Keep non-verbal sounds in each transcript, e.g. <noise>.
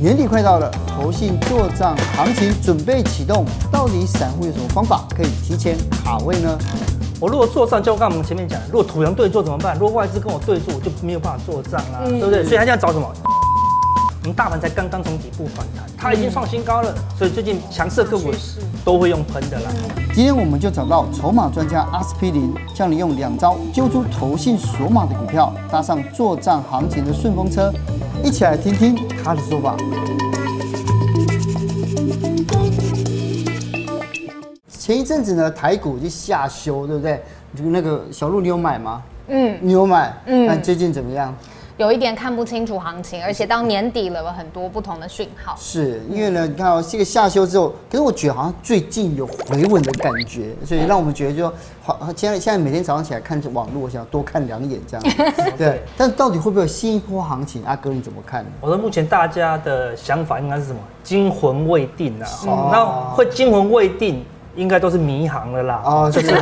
年底快到了，投信做账行情准备启动，到底散户有什么方法可以提前卡位呢？我如果做账，就刚我们前面讲，如果土洋对坐怎么办？如果外资跟我对坐，我就没有办法做账啦，嗯、对不对？所以他现在找什么？我们大盘才刚刚从底部反弹，它已经创新高了，所以最近强势个股都会用喷的啦。今天我们就找到筹码专家阿司匹林，教你用两招揪出投信锁码的股票，搭上做账行情的顺风车，一起来听听他的说法。前一阵子呢，台股就下修，对不对？就那个小鹿，你有买吗？嗯，你有买。嗯，那最近怎么样？有一点看不清楚行情，而且到年底了，有很多不同的讯号。是因为呢，你看哦，这个下修之后，可是我觉得好像最近有回稳的感觉，所以让我们觉得就好。现在现在每天早上起来看着网络，我想多看两眼这样。<laughs> 对，但到底会不会有新一波行情？阿哥你怎么看？我说目前大家的想法应该是什么？惊魂未定啊。那会惊魂未定。应该都是迷航了啦，哦，就是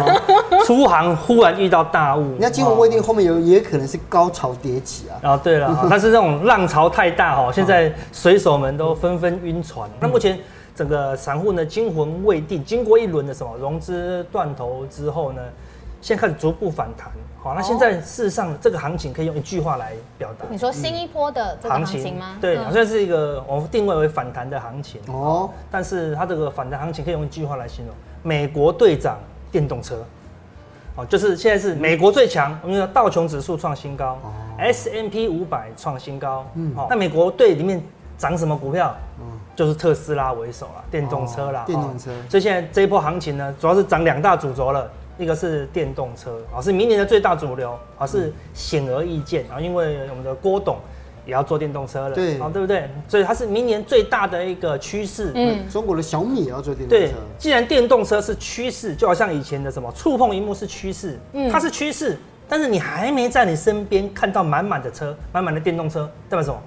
出航忽然遇到大雾。<laughs> 那惊魂未定后面有也可能是高潮迭起啊。哦，对了，但是这种浪潮太大哈，现在水手们都纷纷晕船。那目前整个散户呢惊魂未定，经过一轮的什么融资断头之后呢，现在开始逐步反弹。好，那现在事实上这个行情可以用一句话来表达。你说新一波的这个行情吗？对，好像是一个我们定位为反弹的行情。哦。但是它这个反弹行情可以用一句话来形容：美国队长电动车。哦，就是现在是美国最强，我们说道琼指数创新高，S&P 五百创新高。嗯。好，那美国队里面涨什么股票？嗯，就是特斯拉为首啦，电动车啦。电动车。所以现在这一波行情呢，主要是涨两大主轴了。一个是电动车啊，是明年的最大主流啊，是显而易见啊，因为我们的郭董也要做电动车了，对啊，对不对？所以它是明年最大的一个趋势。嗯，中国的小米也要做电动车。对，既然电动车是趋势，就好像以前的什么触碰荧幕是趋势，嗯，它是趋势，但是你还没在你身边看到满满的车，满满的电动车，代表什么？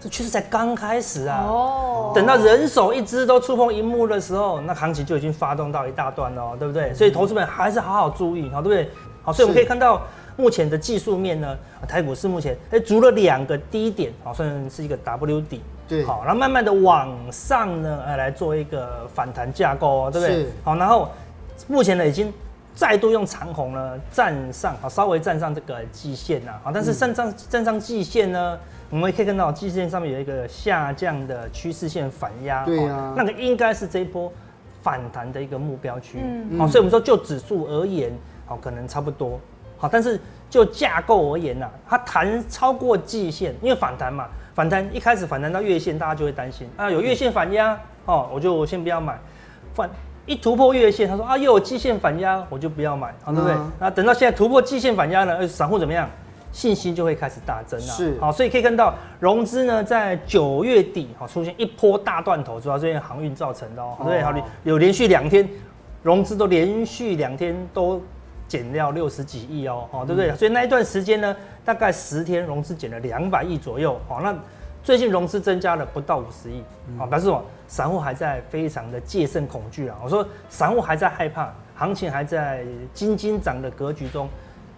这趋势才刚开始啊！哦，等到人手一支都触碰荧幕的时候，那行情就已经发动到一大段了，对不对？所以投资们还是好好注意，好，对不对？好，所以我们可以看到目前的技术面呢，台股市目前哎足了两个低点，好，算是一个 W 底，对，好，然后慢慢的往上呢，呃，来做一个反弹架构哦，对不对？好，然后目前呢已经再度用长虹呢站上，好，稍微站上这个季线呐，好，但是站上站上季线呢。我们也可以看到，季线上面有一个下降的趋势线反压，对啊，那个应该是这一波反弹的一个目标区，嗯，好，所以我们说就指数而言，好，可能差不多，好，但是就架构而言呢，它弹超过季线，因为反弹嘛，反弹一开始反弹到月线，大家就会担心啊，有月线反压，哦，我就先不要买，反一突破月线，他说啊，又有季线反压，我就不要买，好，对不对？那等到现在突破季线反压呢，散户怎么样？信心就会开始大增啊！是好，所以可以看到融资呢，在九月底好出现一波大断头，主要是因为航运造成的哦。对，好，有连续两天融资都连续两天都减掉六十几亿哦，哦，对不对？所以那一段时间呢，大概十天融资减了两百亿左右。好，那最近融资增加了不到五十亿，好，表示什么？散户还在非常的戒慎恐惧啊！我说散户还在害怕，行情还在金金涨的格局中，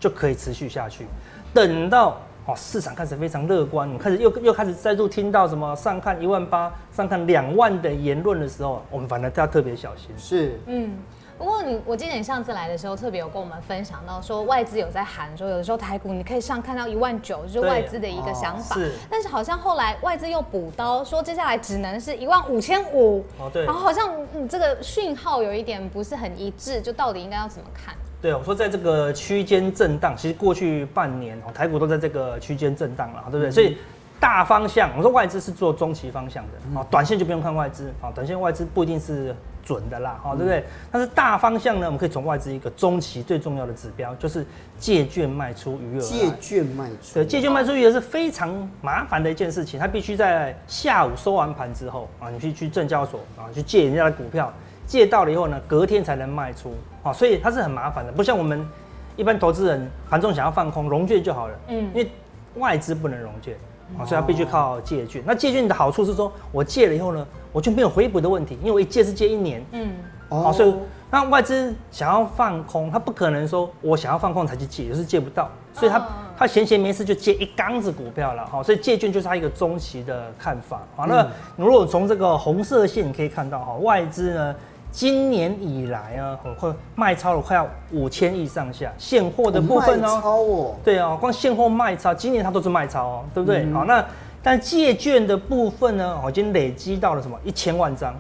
就可以持续下去。等到哦，市场开始非常乐观，你开始又又开始再度听到什么上看一万八、上看两万的言论的时候，我们反而都要特别小心。是，嗯。不过你，我记得你上次来的时候，特别有跟我们分享到说，外资有在喊说，有的时候台股你可以上看到一万九，就是外资的一个想法。是。但是好像后来外资又补刀，说接下来只能是一万五千五。哦，对。然后好像嗯，这个讯号有一点不是很一致，就到底应该要怎么看？对，我说在这个区间震荡，其实过去半年哦，台股都在这个区间震荡了，对不对？嗯、所以大方向，我说外资是做中期方向的，啊，短线就不用看外资，啊，短线外资不一定是准的啦，哈，对不对？但是大方向呢，我们可以从外资一个中期最重要的指标，就是借券卖出余额。借券卖出，对，借券卖出余额是非常麻烦的一件事情，它必须在下午收完盘之后啊，你去去证交所啊，去借人家的股票。借到了以后呢，隔天才能卖出，啊，所以它是很麻烦的，不像我们一般投资人盘中想要放空融券就好了，嗯，因为外资不能融券，啊，所以它必须靠借券。那借券的好处是说，我借了以后呢，我就没有回补的问题，因为我一借是借一年，嗯，哦，所以那外资想要放空，他不可能说我想要放空才去借，就是借不到，所以他他闲闲没事就借一缸子股票了哈，所以借券就是他一个中期的看法。啊。那如果从这个红色线你可以看到哈，外资呢今年以来啊，会卖超了快要五千亿上下，现货的部分哦，超哦，对啊，光现货卖超，今年它都是卖超哦，对不对？好，那但借券的部分呢，已经累积到了什么一千万张。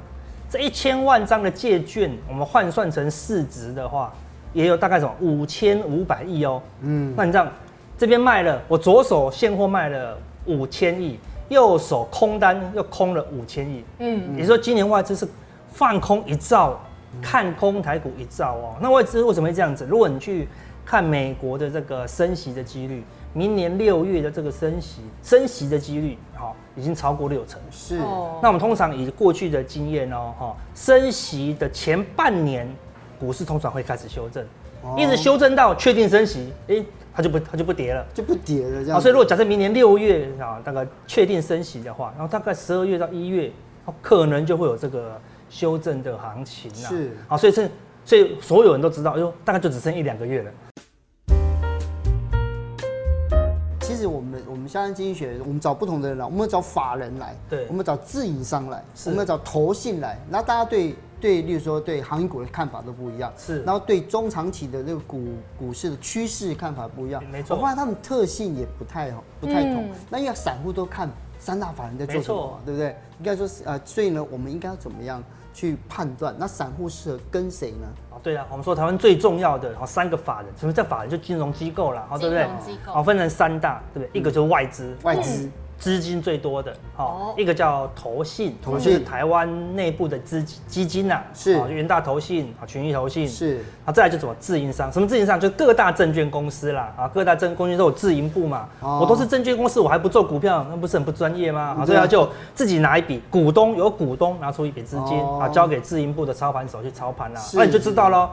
这一千万张的借券，我们换算成市值的话，也有大概什么五千五百亿哦。嗯，那你这样，这边卖了，我左手现货卖了五千亿，右手空单又空了五千亿。嗯，也就是说今年外资是放空一兆，看空台股一兆哦。那外资为什么会这样子？如果你去看美国的这个升息的几率，明年六月的这个升息升息的几率，哈，已经超过六成。是。那我们通常以过去的经验哦，哈，升息的前半年，股市通常会开始修正，一直修正到确定升息，哎，它就不它就不跌了，就不跌了这样。所以如果假设明年六月啊，大概确定升息的话，然后大概十二月到一月，可能就会有这个修正的行情啊。是。好，所以这所以所有人都知道，哟，大概就只剩一两个月了。其实我们我们相关经济学，我们找不同的人来，我们找法人来，对，我们找自营商来，是我们找投信来，然后大家对对，例如说对航运股的看法都不一样，是，然后对中长期的那个股股市的趋势看法不一样，没错，我发现他们特性也不太不太同。嗯、那因为散户都看三大法人在做什么，对不对？应该说是呃，所以呢，我们应该要怎么样去判断？那散户适合跟谁呢？啊对啊，我们说台湾最重要的哦三个法人，什么叫法人？就金融机构啦，好对不对？金融机构哦，分成三大，对不对？一个就是外资，外资。资金最多的，好，一个叫投信，投信。是台湾内部的资基金呐，是。啊元大投信，啊，群益投信，是，啊，再来就什么自营商，什么自营商？就各大证券公司啦，啊，各大证券公司都有自营部嘛，我都是证券公司，我还不做股票，那不是很不专业吗？啊，所以他就自己拿一笔股东有股东拿出一笔资金，啊，交给自营部的操盘手去操盘啦，那你就知道喽。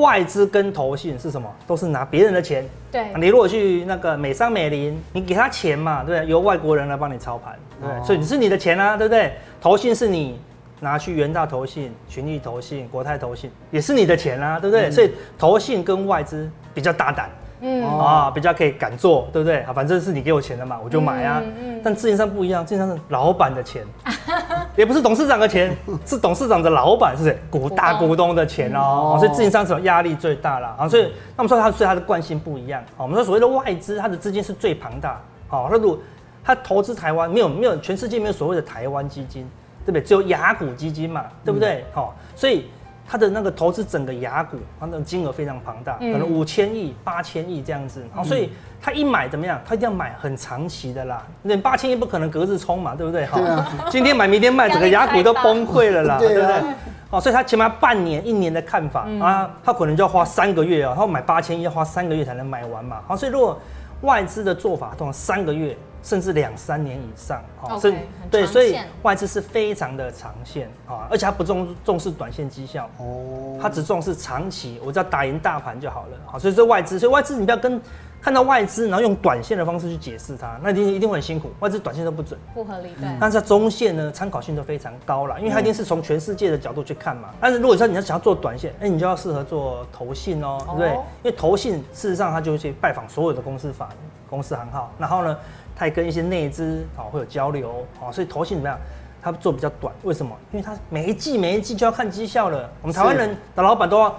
外资跟投信是什么？都是拿别人的钱。对，你如果去那个美商美林，你给他钱嘛，对不对？由外国人来帮你操盘，对，哦、所以你是你的钱啊，对不对？投信是你拿去元大投信、群益投信、国泰投信，也是你的钱啊，对不对？嗯、所以投信跟外资比较大胆。嗯啊，比较可以敢做，对不对？啊，反正是你给我钱的嘛，我就买啊。嗯嗯、但自营商不一样，自营商是老板的钱，<laughs> 也不是董事长的钱，是董事长的老板是谁？股大股东的钱哦。嗯、所以自营商是压力最大了啊。所以那么说它，所以它的惯性不一样。我们说所谓的外资，它的资金是最庞大。好，那如果它投资台湾，没有没有，全世界没有所谓的台湾基金，对不对？只有雅股基金嘛，对不对？好、嗯，所以。他的那个投资整个雅股，它的金额非常庞大，可能五千亿、八千亿这样子，好，所以他一买怎么样？他一定要买很长期的啦。那八千亿不可能隔日冲嘛，对不对？好，今天买明天卖，整个雅股都崩溃了啦，<laughs> 对不对？好，所以他起码半年、一年的看法啊，他可能就要花三个月啊，他买八千亿要花三个月才能买完嘛。好，所以如果外资的做法，通常三个月。甚至两三年以上，好，所以对，所以外资是非常的长线啊，而且它不重重视短线绩效哦，它只重视长期，我只要打赢大盘就好了，好，所以说外资，所以外资你不要跟看到外资，然后用短线的方式去解释它，那一定一定会很辛苦，外资短线都不准，不合理，对。但是中线呢，参考性都非常高了，因为它一定是从全世界的角度去看嘛。但是如果说你要想要做短线，哎，你就要适合做投信哦，对不对？因为投信事实上它就会去拜访所有的公司法、公司行号，然后呢。他也跟一些内资啊会有交流啊，所以投信怎么样？他做比较短，为什么？因为他每一季每一季就要看绩效了。我们台湾人的老板都要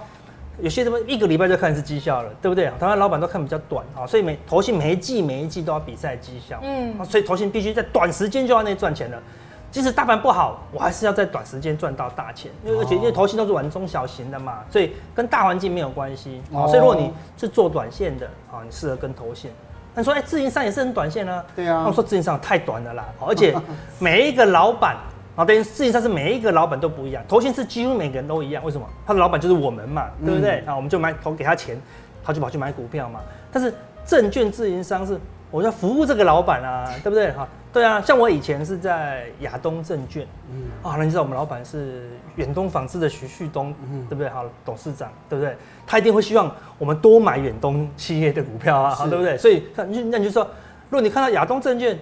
有些什么一个礼拜就看一次绩效了，对不对？台湾老板都看比较短啊，所以每投信每一季每一季都要比赛绩效。嗯，所以投信必须在短时间就要那赚钱了。即使大盘不好，我还是要在短时间赚到大钱。因为而且因为投信都是玩中小型的嘛，所以跟大环境没有关系啊。所以如果你是做短线的啊，你适合跟投信。他说：“哎，自营商也是很短线啊。”对啊。他说：“自营商太短了啦，而且 <laughs> 每一个老板啊，等于自营商是每一个老板都不一样，头先是几乎每个人都一样。为什么？他的老板就是我们嘛，对不对？啊，我们就买投给他钱，他就跑去买股票嘛。但是证券自营商是。”我要服务这个老板啊，对不对？哈，对啊，像我以前是在亚东证券，嗯，啊，那你知道我们老板是远东纺织的徐旭东，嗯，对不对？好，董事长，对不对？他一定会希望我们多买远东企业的股票啊，好，对不对？所以，那你就那你就说，如果你看到亚东证券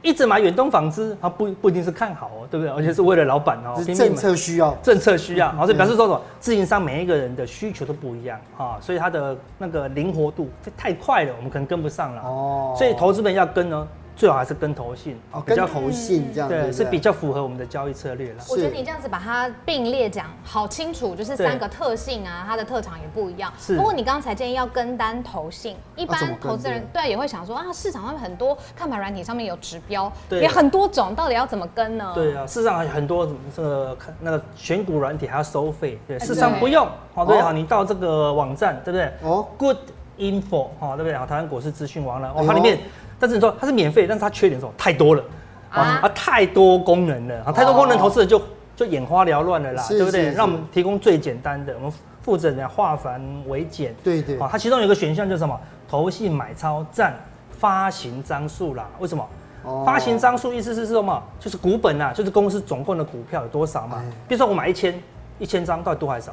一直买远东纺织，它不不一定是看好哦，对不对？而且是为了老板哦，政策需要，政策需要，好，所以表示说什么？自营商每一个人的需求都不一样啊，所以它的那个灵活度太快了，我们可能跟不上了哦。所以投资人要跟呢。最好还是跟投信哦，比较投信这样，对，是比较符合我们的交易策略了。我觉得你这样子把它并列讲好清楚，就是三个特性啊，它的特长也不一样。是。不过你刚才建议要跟单投信，一般投资人对也会想说啊，市场上面很多看盘软体上面有指标，也很多种，到底要怎么跟呢？对啊，市场上很多这个看那个选股软体还要收费，对，市场不用。好，对好，你到这个网站对不对？哦，Good Info 哈，对不对？好，台湾股市资讯网了，哦，它里面。但是你说它是免费，但是它缺点是什么？太多了啊，啊，太多功能了啊，太多功能，投资人就就眼花缭乱了啦，对不对？让我们提供最简单的，我们负责人化繁为简，对对，啊，它其中有一个选项就是什么？投信买超占发行张数啦，为什么？发行张数意思是什么？就是股本啊，就是公司总共的股票有多少嘛？比如说我买一千一千张，到底多还少？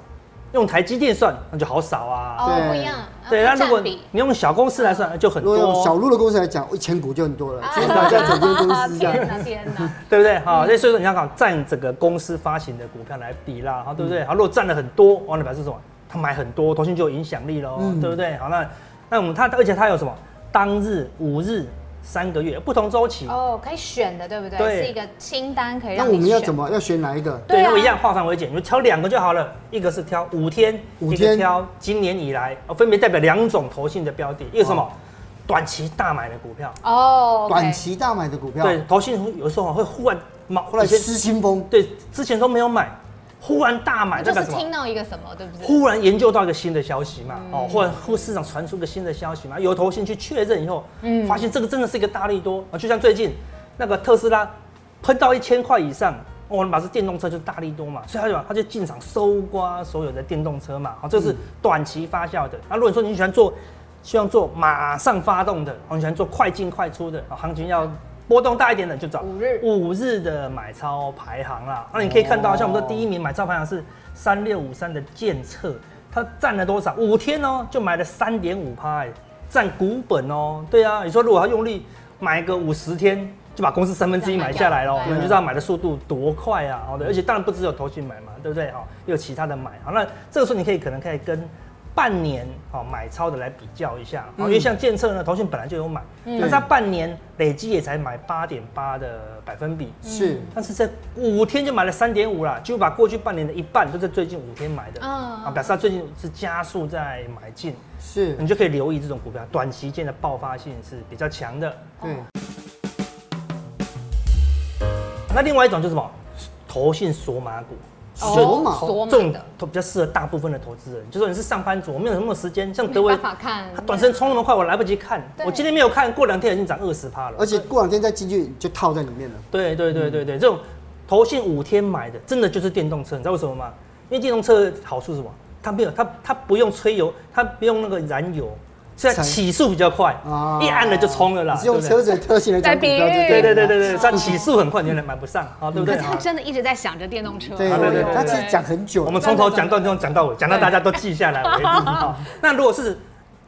用台积电算，那就好少啊。哦，不一样。对，那如果你用小公司来算，就很多。用小路的公司来讲，一千股就很多了。其实大家整间公司这样。天哪，天哪。<laughs> 对不对？好，那所以说你要搞占整个公司发行的股票来比啦，好，对不对？好，如果占了很多，完了表示什么？他买很多，投信就有影响力喽，对不对？好，那那我们他，而且他有什么？当日、五日。三个月不同周期哦，可以选的，对不对？对，是一个清单可以让。那我们要怎么要选哪一个？对，如果一样化繁为简，你就挑两个就好了。一个是挑五天，五天，一个挑今年以来，哦，分别代表两种投信的标的。一个什么？短期大买的股票哦，短期大买的股票。对，投信有时候会忽然冒，后来失心疯。对，之前都没有买。忽然大买，就是听到一个什么，对不对？忽然研究到一个新的消息嘛，哦，或者或市场传出一个新的消息嘛，有头先去确认以后，嗯，发现这个真的是一个大利多啊，就像最近那个特斯拉喷到一千块以上，我们把这电动车就是大力多嘛，所以他就他就进场收刮所有的电动车嘛，好，这是短期发酵的。那如果说你喜欢做，希望做马上发动的，你喜欢做快进快出的，行情要。波动大一点的就找五日五日的买超排行啦。那你可以看到，像我们的第一名买超排行是三六五三的建策，它占了多少？五天哦，就买了三点五趴，占股本哦。对啊，你说如果他用力买个五十天，就把公司三分之一买下来了，你就知道买的速度多快啊！好的，而且当然不只有投信买嘛，对不对？好，又有其他的买。好，那这个时候你可以可能可以跟。半年哦，买超的来比较一下，因为像建策呢，投信本来就有买，但是它半年累计也才买八点八的百分比，是，但是在五天就买了三点五啦，就把过去半年的一半都在最近五天买的，啊，表示它最近是加速在买进，是，你就可以留意这种股票，短期间的爆发性是比较强的，对。那另外一种就是什么？投信锁码股。锁码，锁码的都比较适合大部分的投资人。就说你是上班族，我没有什么时间，像德威，没办法看，他短时间冲那么快，我来不及看。我今天没有看，过两天已经涨二十趴了。而且过两天再进去就套在里面了。对对对对对，这种投信五天买的，真的就是电动车，你知道为什么吗？因为电动车好处是什么？它没有，它它不用吹油，它不用那个燃油。现在起速比较快，一按了就冲了啦。是用车子的特性来讲，对对对对对，它起速很快，你买不上，啊，对不对？他真的一直在想着电动车。对对对，他其实讲很久。我们从头讲到这种讲到尾，讲到大家都记下来为止。<laughs> 那如果是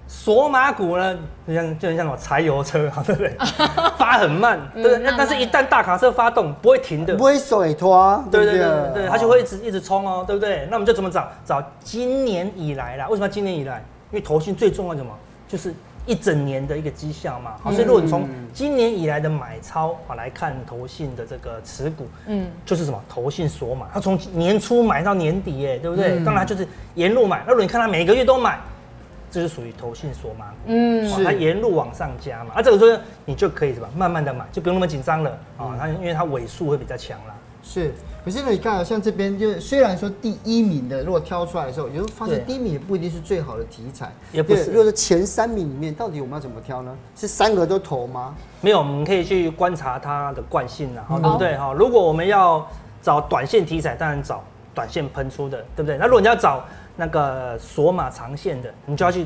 索马股呢？就像就像什么柴油车，对不对？<laughs> 发很慢，对不对？但是一旦大卡车发动，不会停的，不会甩拖，对对对对，它就会一直一直冲哦，对不对？那我们就怎么找？找今年以来啦。为什么今年以来？因为投信最重要的什么？就是一整年的一个绩效嘛，好，所以如果你从今年以来的买超啊来看投信的这个持股，嗯，就是什么？投信锁码，它从年初买到年底，哎，对不对？当然就是沿路买。那如果你看它每个月都买，这是属于投信锁码，嗯，是。它沿路往上加嘛，啊，这个时候你就可以什么？慢慢的买，就不用那么紧张了。啊，它因为它尾数会比较强啦。是，可是呢，你看啊，像这边就虽然说第一名的，如果挑出来的时候，有时候发现第一名也不一定是最好的题材，也不是。如果是前三名里面，到底我们要怎么挑呢？是三个都投吗？没有，我们可以去观察它的惯性啊，对不对？哈，如果我们要找短线题材，当然找短线喷出的，对不对？那如果你要找那个锁码长线的，你就要去。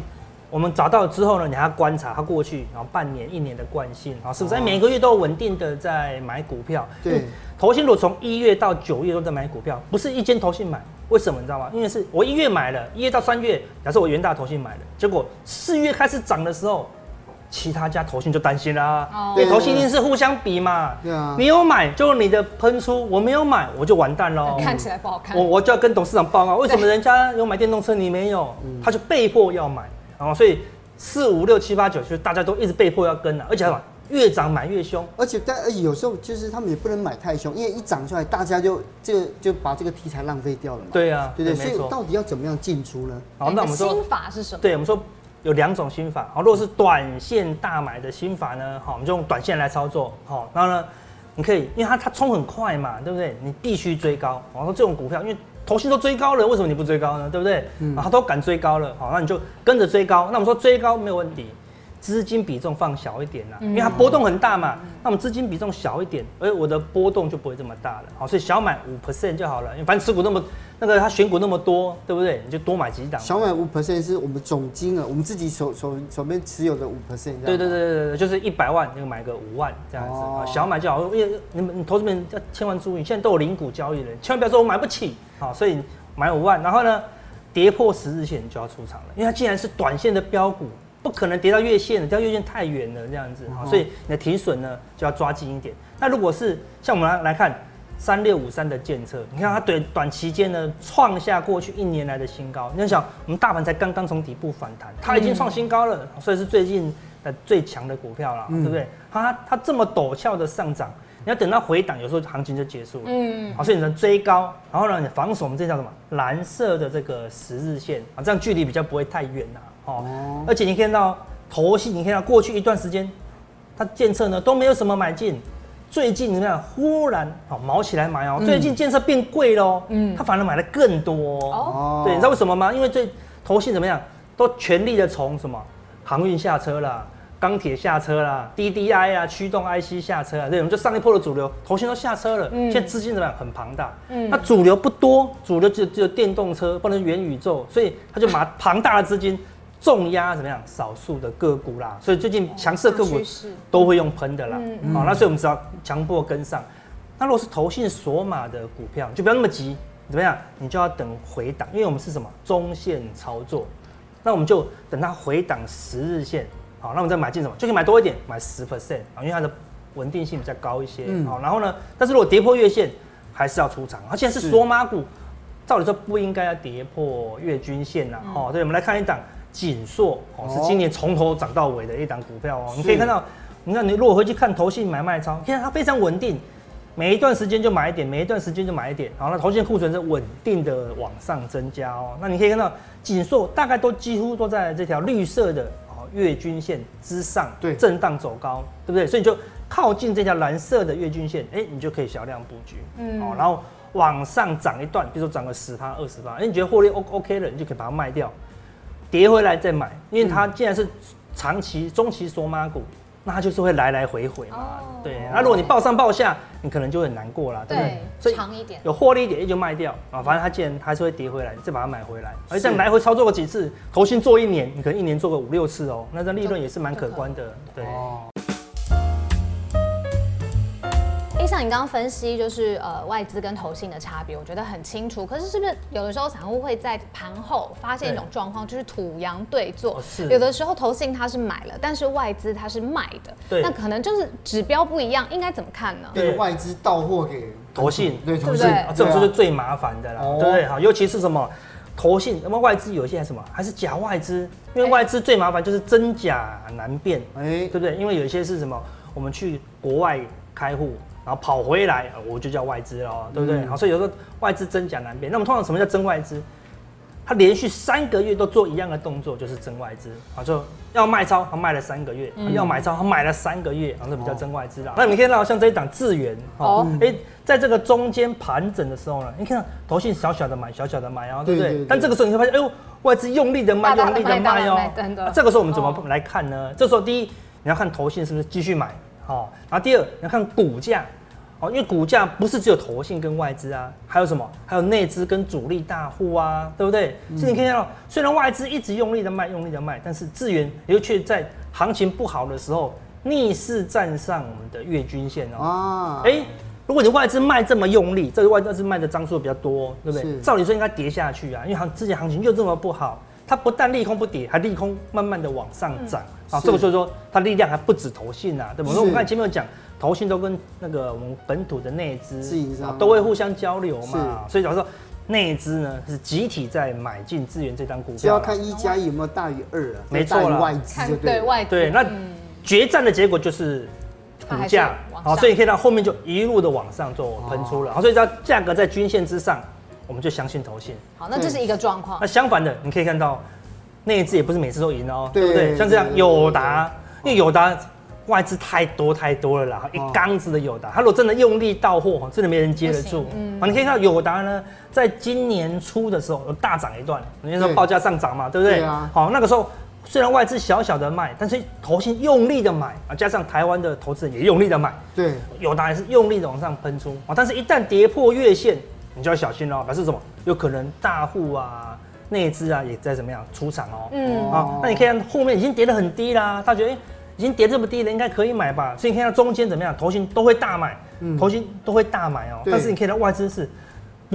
我们找到之后呢，你还要观察它过去，然后半年、一年的惯性，啊，是不是每个月都稳定的在买股票？对，投信如果从一月到九月都在买股票，不是一间投信买，为什么你知道吗？因为是我一月买了，一月到三月，假设我元大投信买了，结果四月开始涨的时候，其他家投信就担心啦，因为投信一定是互相比嘛。对啊，你有买就你的喷出，我没有买我就完蛋喽。看起来不好看。我我就要跟董事长报告，为什么人家有买电动车你没有？他就被迫要买，然后所以四五六七八九就是大家都一直被迫要跟了，而且还越涨买越凶。而且但而且有时候就是他们也不能买太凶，因为一涨出来大家就这个就把这个题材浪费掉了嘛。对啊，对对，所以到底要怎么样进出呢？好，那我们说心法是什么？对，我们说。有两种心法，好，如果是短线大买的心法呢，好，我们就用短线来操作，好，然后呢，你可以，因为它它冲很快嘛，对不对？你必须追高，然后这种股票，因为投信都追高了，为什么你不追高呢？对不对？嗯，然后都敢追高了，好，那你就跟着追高。那我们说追高没有问题。资金比重放小一点啦，因为它波动很大嘛。那我们资金比重小一点，而我的波动就不会这么大了。好，所以小买五 percent 就好了。因为反正持股那么那个，它选股那么多，对不对？你就多买几档。小买五 percent 是我们总金额，我们自己手手手边持有的五 percent。对对对对对，就是一百万你就买个五万这样子。哦、小买就好，因为你们你投资人要千万注意，现在都有零股交易了，千万不要说我买不起。好，所以买五万，然后呢，跌破十日线就要出场了，因为它既然是短线的标股。不可能跌到月线的，跌到月线太远了，这样子，好，所以你的停损呢就要抓紧一点。那如果是像我们来来看三六五三的建测，你看它短短期间呢创下过去一年来的新高。你要想，我们大盘才刚刚从底部反弹，它已经创新高了，所以是最近的最强的股票了，对不对？它它这么陡峭的上涨，你要等到回档，有时候行情就结束了。嗯，好，所以你能追高，然后呢，你防守我们这叫什么？蓝色的这个十日线啊，这样距离比较不会太远呐。哦，而且你看到头戏，你看到过去一段时间，它建测呢都没有什么买进，最近怎么样？忽然哦毛起来买哦，最近建设变贵喽，嗯，他反而买的更多哦。对，你知道为什么吗？因为最投信怎么样，都全力的从什么航运下车啦，钢铁下车啦，DDI 啊，驱动 IC 下车啊，对，我们就上一波的主流投信都下车了，现在资金怎么样？很庞大，嗯，那主流不多，主流只只有电动车，不能元宇宙，所以他就把 <laughs> 庞大的资金。重压怎么样？少数的个股啦，所以最近强势个股都会用喷的啦。好，那所以我们只要强迫跟上。那如果是投信索码的股票，就不要那么急，怎么样？你就要等回档，因为我们是什么中线操作，那我们就等它回档十日线。好，那我们再买进什么？就可以买多一点，买十 percent 啊，因为它的稳定性比较高一些。好，然后呢，但是如果跌破月线，还是要出场。而且是索码股，照理说不应该要跌破月均线呐。好，对，我们来看一档。景硕哦，是今年从头涨到尾的一档股票哦。你可以看到，你看你如果回去看投信买卖超，现在它非常稳定，每一段时间就买一点，每一段时间就买一点。然后呢，投信库存是稳定的往上增加哦。那你可以看到锦硕大概都几乎都在这条绿色的哦月均线之上，对，震荡走高，对不对？所以你就靠近这条蓝色的月均线，哎，你就可以小量布局，嗯，哦，然后往上涨一段，比如说涨个十趴、二十趴，哎，你觉得获利 O OK 了，你就可以把它卖掉。跌回来再买，因为它既然是长期、中期索马股，那它就是会来来回回嘛。哦、对，那如果你报上报下，你可能就很难过了，对不对？所以长一点，有获利一点就卖掉啊。反正它既然还是会跌回来，你再把它买回来。而且这样来回操作个几次，投信做一年，你可能一年做个五六次哦，那这利润也是蛮可观的。对。像你刚刚分析，就是呃外资跟投信的差别，我觉得很清楚。可是是不是有的时候散户会在盘后发现一种状况，就是土洋对坐？是。有的时候投信它是买了，但是外资它是卖的。对。那可能就是指标不一样，应该怎么看呢？对，外资到货给投信，对投信，这种就是最麻烦的了，对不对？好，尤其是什么投信，那么外资有些什么还是假外资，因为外资最麻烦就是真假难辨，哎，对不对？因为有一些是什么，我们去国外开户。然后跑回来，我就叫外资了，对不对？好，所以有时候外资真假难辨。那么通常什么叫真外资？他连续三个月都做一样的动作，就是真外资啊。就要卖超，他卖了三个月；要买超，他买了三个月，然后比较真外资了。那你可以看到像这一档智原哦，哎，在这个中间盘整的时候呢，你看到投信小小的买，小小的买哦，对不对？但这个时候你会发现，哎呦，外资用力的卖，用力的卖哦。这个时候我们怎么来看呢？这时候第一，你要看投信是不是继续买。好，然后第二你要看股价，哦，因为股价不是只有投信跟外资啊，还有什么？还有内资跟主力大户啊，对不对？嗯、所以你可以看到，虽然外资一直用力的卖，用力的卖，但是智源又却在行情不好的时候逆势站上我们的月均线哦。啊，哎，如果你外资卖这么用力，这个外资卖的张数比较多，对不对？照理说应该跌下去啊，因为行之前行情就这么不好。它不但利空不跌，还利空慢慢的往上涨。啊，这个就是说它力量还不止投信啊，对不对？我们看前面有讲，投信都跟那个我们本土的内资啊都会互相交流嘛，所以假如说内资呢是集体在买进资源这张股票，就要看一加一有没有大于二啊，没错了，外资就对外对，那决战的结果就是股价，好，所以你可以到后面就一路的往上做喷出了，好，所以它价格在均线之上。我们就相信投信。好，那这是一个状况。那相反的，你可以看到，内资也不是每次都赢哦，对不对？像这样友达，因为友达外资太多太多了啦，一缸子的友达，他如果真的用力到货，真的没人接得住。嗯。你可以看到友达呢，在今年初的时候有大涨一段，人家说报价上涨嘛，对不对？好，那个时候虽然外资小小的卖，但是投信用力的买啊，加上台湾的投资人也用力的买，对，友达也是用力的往上喷出啊，但是一旦跌破月线。你就要小心喽，表示什么？有可能大户啊、内资啊也在怎么样出场哦。嗯，啊，那你可以看后面已经跌得很低啦，他觉得哎，已经跌这么低了，应该可以买吧？所以你看到中间怎么样？头型都会大买，头型都会大买哦。但是你可以看到外资是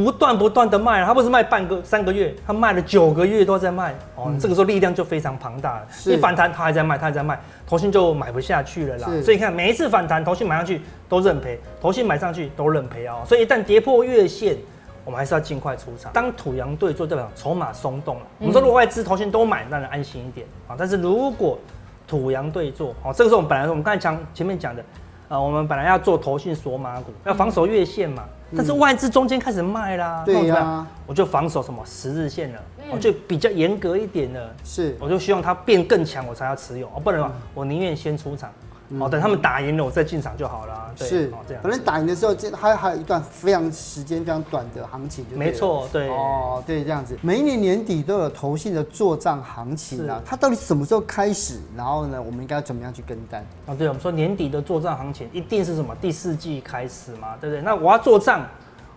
不断不断的卖，他不是卖半个三个月，他卖了九个月都在卖哦。这个时候力量就非常庞大了，一反弹他还在卖，他还在卖，投信就买不下去了啦。所以你看每一次反弹，投信买上去都认赔，投信买上去都认赔哦。所以一旦跌破月线，我们还是要尽快出场。当土洋对做，代表筹码松动了。我们说，如果外资、投信都买，让人安心一点啊。但是如果土洋对做，哦，这个时候我们本来我们刚才讲前面讲的，呃，我们本来要做投信锁马股，要防守月线嘛。但是外资中间开始卖啦，对呀，我就防守什么十日线了，我就比较严格一点了。是，我就希望它变更强，我才要持有。哦，不然的话，我宁愿先出场。哦，等他们打赢了，我再进场就好了。是，哦，这样。反正打赢的时候，这还还有一段非常时间非常短的行情，没错，对。哦，对，这样子。每一年年底都有投信的做账行情啊，它到底什么时候开始？然后呢，我们应该怎么样去跟单？啊，对，我们说年底的做账行情一定是什么？第四季开始嘛，对不对？那我要做账，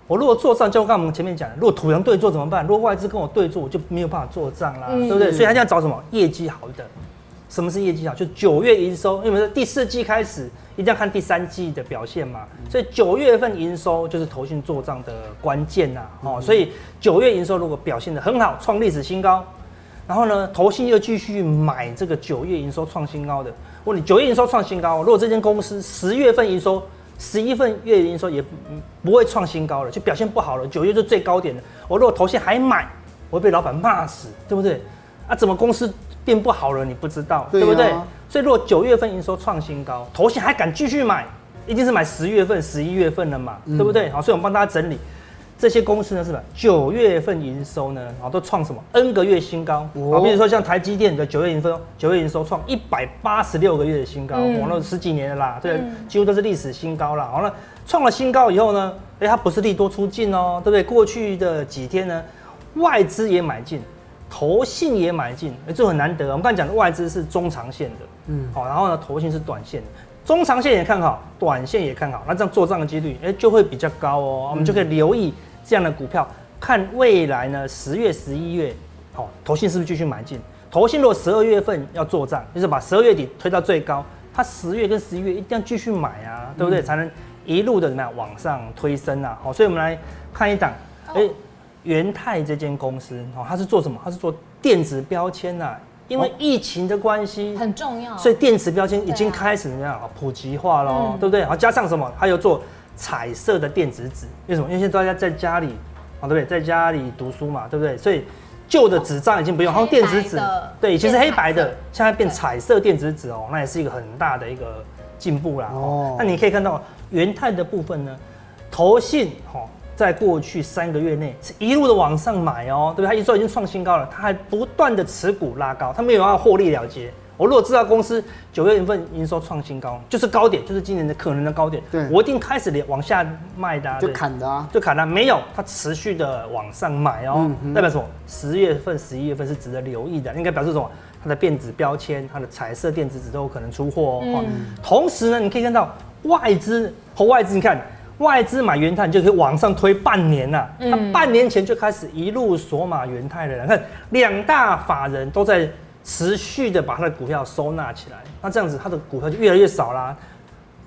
我如果做账，就刚我们前面讲的，如果土洋对坐怎么办？如果外资跟我对坐，我就没有办法做账啦，对不对？所以他要找什么？业绩好的。什么是业绩好？就九月营收，因为我们说第四季开始一定要看第三季的表现嘛，所以九月份营收就是投信做账的关键呐，哦，所以九月营收如果表现得很好，创历史新高，然后呢，投信又继续买这个九月营收创新高的，我问你九月营收创新高，如果这间公司十月份营收、十一份月营收也不会创新高了，就表现不好了，九月就最高点了，我如果投信还买，我会被老板骂死，对不对？啊，怎么公司？变不好了，你不知道，对，不对？所以如果九月份营收创新高，投信还敢继续买，一定是买十月份、十一月份了嘛，嗯、对不对？好，所以我们帮大家整理这些公司呢，是吧？九月份营收呢，啊，都创什么 N 个月新高？好，比如说像台积电的九月营收，九月营收创一百八十六个月的新高，嗯、那十几年了啦，对，几乎都是历史新高啦。好了，创了新高以后呢，哎，它不是利多出尽哦，对不对？过去的几天呢，外资也买进。投信也买进，哎，这很难得。我们刚才讲的外资是中长线的，嗯，好，然后呢，投信是短线的，中长线也看好，短线也看好，那这样做账的几率，哎，就会比较高哦。我们就可以留意这样的股票，看未来呢，十月、十一月，好，投信是不是继续买进？投信如果十二月份要做账，就是把十二月底推到最高，它十月跟十一月一定要继续买啊，对不对？才能一路的怎么样往上推升啊。好，所以我们来看一档，哎。元泰这间公司哦，它是做什么？它是做电子标签呐。因为疫情的关系，很重要，所以电子标签已经开始怎么样普及化喽，对不对？然后加上什么？还有做彩色的电子纸，为什么？因为现在大家在家里，啊，对不对？在家里读书嘛，对不对？所以旧的纸张已经不用，然后电子纸，对，以前是黑白的，现在变彩色电子纸哦，那也是一个很大的一个进步啦。哦，那你可以看到元泰的部分呢，投信哈。在过去三个月内是一路的往上买哦，对不对？它营收已经创新高了，它还不断的持股拉高，它没有要获利了结。我如果知道公司九月份营收创新高，就是高点，就是今年的可能的高点，对，我一定开始往下卖的，就砍的啊，就砍了。没有，它持续的往上买哦，代表什么？十月份、十一月份是值得留意的，应该表示什么？它的电子标签、它的彩色电子纸都有可能出货哦。同时呢，你可以看到外资和外资，你看。外资买元泰，你就可以往上推半年了。他半年前就开始一路锁码元泰了。看两大法人都在持续的把他的股票收纳起来，那这样子他的股票就越来越少啦。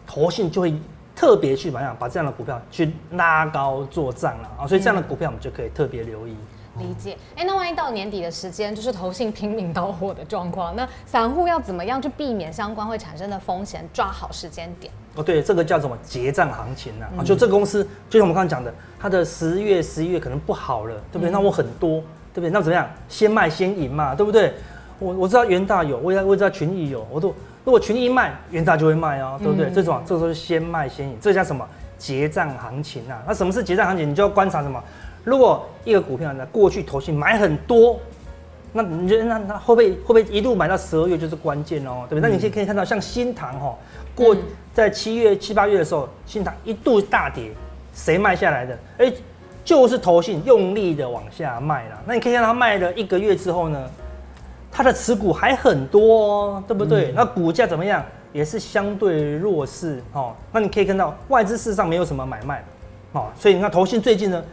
投信就会特别去怎么样把这样的股票去拉高做账了啊。所以这样的股票我们就可以特别留意。理解。哎，那万一到年底的时间，就是投信拼命到货的状况，那散户要怎么样去避免相关会产生的风险，抓好时间点？哦，对，这个叫什么结账行情啊？嗯、就这个公司，就像我们刚刚讲的，它的十月、十一月可能不好了，对不对？嗯、那我很多，对不对？那怎么样？先卖先赢嘛，对不对？我我知道元大有，我也我也知道群益有，我都如果群益一卖，元大就会卖哦，对不对？嗯、这种这个时候是先卖先赢，这叫什么？结账行情啊？那什么是结账行情？你就要观察什么？如果一个股票呢，过去投信买很多，那你觉得那那会不会会不会一路买到十二月就是关键哦，对不对？嗯、那你现在可以看到像新塘哈，过在七月七八月的时候，新塘一度大跌，谁卖下来的？哎，就是投信用力的往下卖了。那你可以看到它卖了一个月之后呢，它的持股还很多哦，对不对？嗯、那股价怎么样？也是相对弱势哦。那你可以看到外资事实上没有什么买卖哦，所以你看投信最近呢。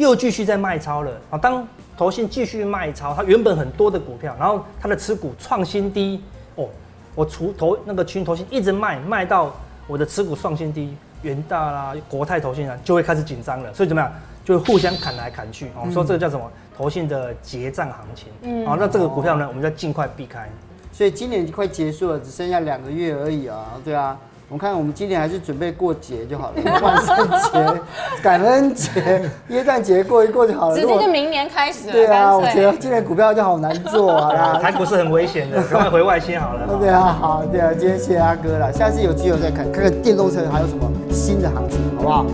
又继续在卖超了啊！当投信继续卖超，它原本很多的股票，然后它的持股创新低哦。我除投那个群投信一直卖，卖到我的持股创新低，元大啦、国泰投信啊，就会开始紧张了。所以怎么样？就会互相砍来砍去哦。说这个叫什么？投信的结账行情。嗯。好，那这个股票呢，我们要尽快避开。所以今年快结束了，只剩下两个月而已啊！对啊。我看，我们今年还是准备过节就好了，<laughs> 万圣节、感恩节、<laughs> 耶诞节过一过就好了。直接就明年开始了。对啊，我觉得今年股票就好难做啊。<laughs> 台股是很危险的，赶快回外线好了。对啊，好，对啊，今天谢谢阿哥了，下次有机会再看看看电动车还有什么新的行情，好不好？